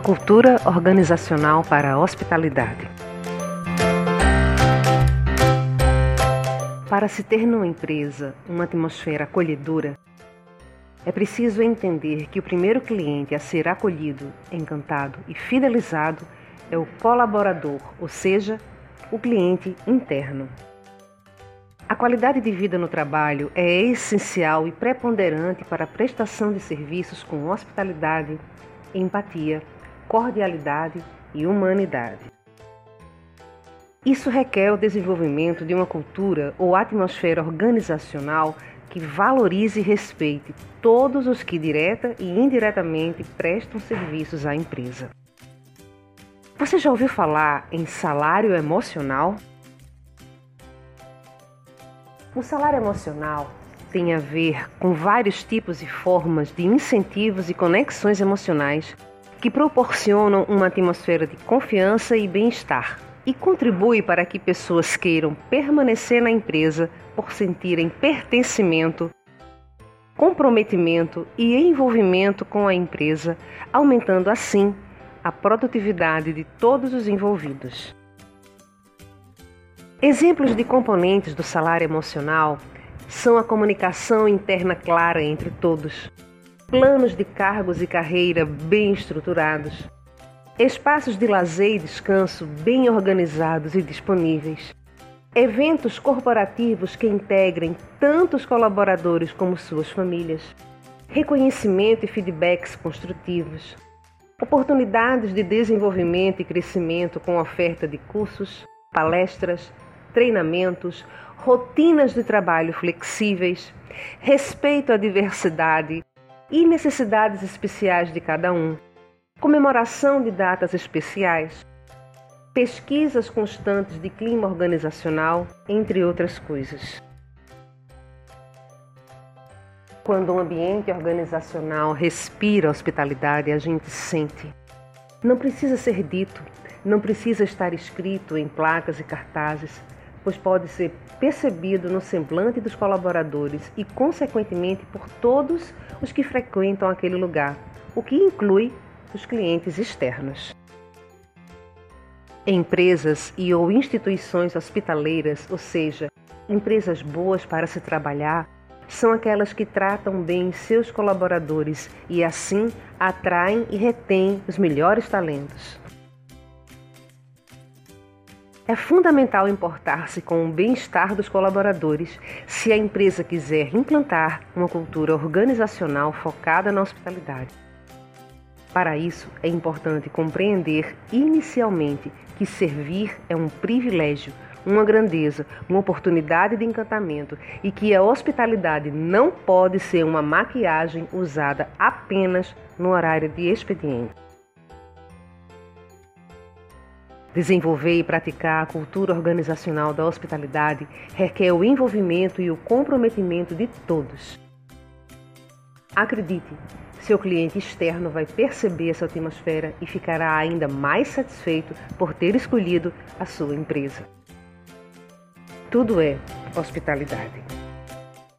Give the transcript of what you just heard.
cultura organizacional para a hospitalidade. Para se ter numa empresa uma atmosfera acolhedora, é preciso entender que o primeiro cliente a ser acolhido, encantado e fidelizado é o colaborador, ou seja, o cliente interno. A qualidade de vida no trabalho é essencial e preponderante para a prestação de serviços com hospitalidade, empatia, cordialidade e humanidade. Isso requer o desenvolvimento de uma cultura ou atmosfera organizacional que valorize e respeite todos os que direta e indiretamente prestam serviços à empresa. Você já ouviu falar em salário emocional? O salário emocional tem a ver com vários tipos e formas de incentivos e conexões emocionais que proporcionam uma atmosfera de confiança e bem-estar e contribui para que pessoas queiram permanecer na empresa por sentirem pertencimento, comprometimento e envolvimento com a empresa, aumentando assim a produtividade de todos os envolvidos. Exemplos de componentes do salário emocional são a comunicação interna clara entre todos planos de cargos e carreira bem estruturados, espaços de lazer e descanso bem organizados e disponíveis, eventos corporativos que integrem tanto os colaboradores como suas famílias, reconhecimento e feedbacks construtivos, oportunidades de desenvolvimento e crescimento com oferta de cursos, palestras, treinamentos, rotinas de trabalho flexíveis, respeito à diversidade e necessidades especiais de cada um, comemoração de datas especiais, pesquisas constantes de clima organizacional, entre outras coisas. Quando um ambiente organizacional respira hospitalidade, a gente sente. Não precisa ser dito, não precisa estar escrito em placas e cartazes, pois pode ser percebido no semblante dos colaboradores e, consequentemente, por todos os que frequentam aquele lugar, o que inclui os clientes externos. Empresas e ou instituições hospitaleiras, ou seja, empresas boas para se trabalhar, são aquelas que tratam bem seus colaboradores e assim atraem e retêm os melhores talentos. É fundamental importar-se com o bem-estar dos colaboradores se a empresa quiser implantar uma cultura organizacional focada na hospitalidade. Para isso, é importante compreender inicialmente que servir é um privilégio, uma grandeza, uma oportunidade de encantamento e que a hospitalidade não pode ser uma maquiagem usada apenas no horário de expediente. Desenvolver e praticar a cultura organizacional da hospitalidade requer o envolvimento e o comprometimento de todos. Acredite, seu cliente externo vai perceber essa atmosfera e ficará ainda mais satisfeito por ter escolhido a sua empresa. Tudo é hospitalidade.